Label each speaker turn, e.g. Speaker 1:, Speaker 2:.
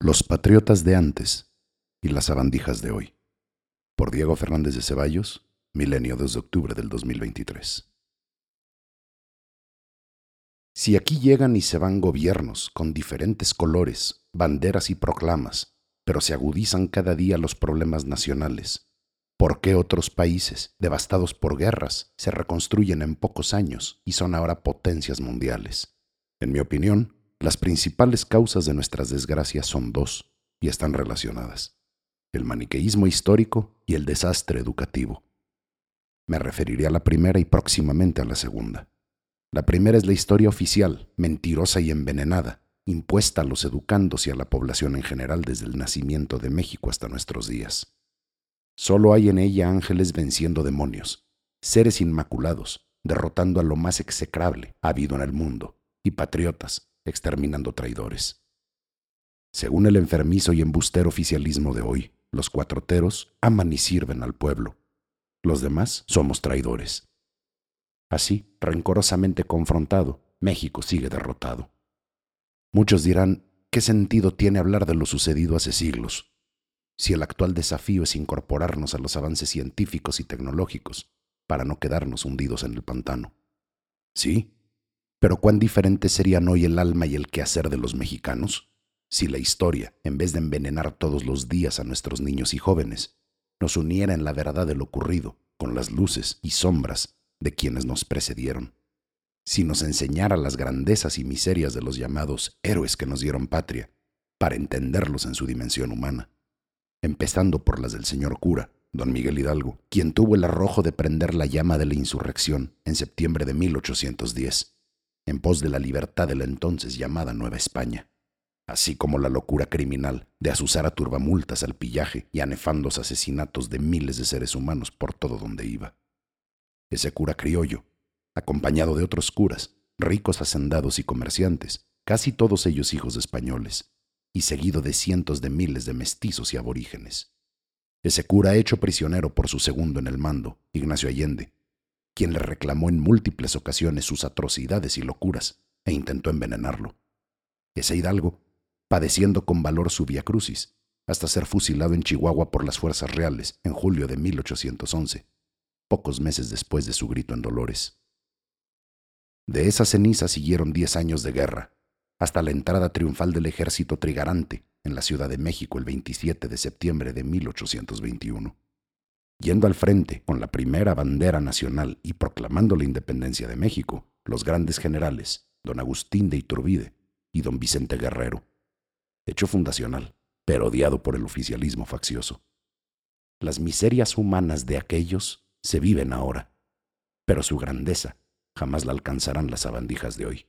Speaker 1: Los patriotas de antes y las sabandijas de hoy. Por Diego Fernández de Ceballos, Milenio 2 de octubre del 2023. Si aquí llegan y se van gobiernos con diferentes colores, banderas y proclamas, pero se agudizan cada día los problemas nacionales, ¿por qué otros países, devastados por guerras, se reconstruyen en pocos años y son ahora potencias mundiales? En mi opinión, las principales causas de nuestras desgracias son dos, y están relacionadas. El maniqueísmo histórico y el desastre educativo. Me referiré a la primera y próximamente a la segunda. La primera es la historia oficial, mentirosa y envenenada, impuesta a los educandos y a la población en general desde el nacimiento de México hasta nuestros días. Solo hay en ella ángeles venciendo demonios, seres inmaculados, derrotando a lo más execrable habido en el mundo, y patriotas, exterminando traidores. Según el enfermizo y embustero oficialismo de hoy, los cuatroteros aman y sirven al pueblo. Los demás somos traidores. Así, rencorosamente confrontado, México sigue derrotado. Muchos dirán, ¿qué sentido tiene hablar de lo sucedido hace siglos? Si el actual desafío es incorporarnos a los avances científicos y tecnológicos para no quedarnos hundidos en el pantano. Sí, pero cuán diferente serían hoy el alma y el quehacer de los mexicanos si la historia, en vez de envenenar todos los días a nuestros niños y jóvenes, nos uniera en la verdad de lo ocurrido con las luces y sombras de quienes nos precedieron. Si nos enseñara las grandezas y miserias de los llamados héroes que nos dieron patria, para entenderlos en su dimensión humana, empezando por las del señor cura, don Miguel Hidalgo, quien tuvo el arrojo de prender la llama de la insurrección en septiembre de 1810 en pos de la libertad de la entonces llamada Nueva España, así como la locura criminal de asusar a turbamultas al pillaje y a nefandos asesinatos de miles de seres humanos por todo donde iba. Ese cura criollo, acompañado de otros curas, ricos hacendados y comerciantes, casi todos ellos hijos de españoles, y seguido de cientos de miles de mestizos y aborígenes. Ese cura hecho prisionero por su segundo en el mando, Ignacio Allende, quien le reclamó en múltiples ocasiones sus atrocidades y locuras e intentó envenenarlo. Ese hidalgo, padeciendo con valor su via crucis, hasta ser fusilado en Chihuahua por las fuerzas reales en julio de 1811, pocos meses después de su grito en Dolores. De esa ceniza siguieron diez años de guerra, hasta la entrada triunfal del ejército trigarante en la Ciudad de México el 27 de septiembre de 1821 yendo al frente con la primera bandera nacional y proclamando la independencia de México, los grandes generales, don Agustín de Iturbide y don Vicente Guerrero. Hecho fundacional, pero odiado por el oficialismo faccioso. Las miserias humanas de aquellos se viven ahora, pero su grandeza jamás la alcanzarán las sabandijas de hoy.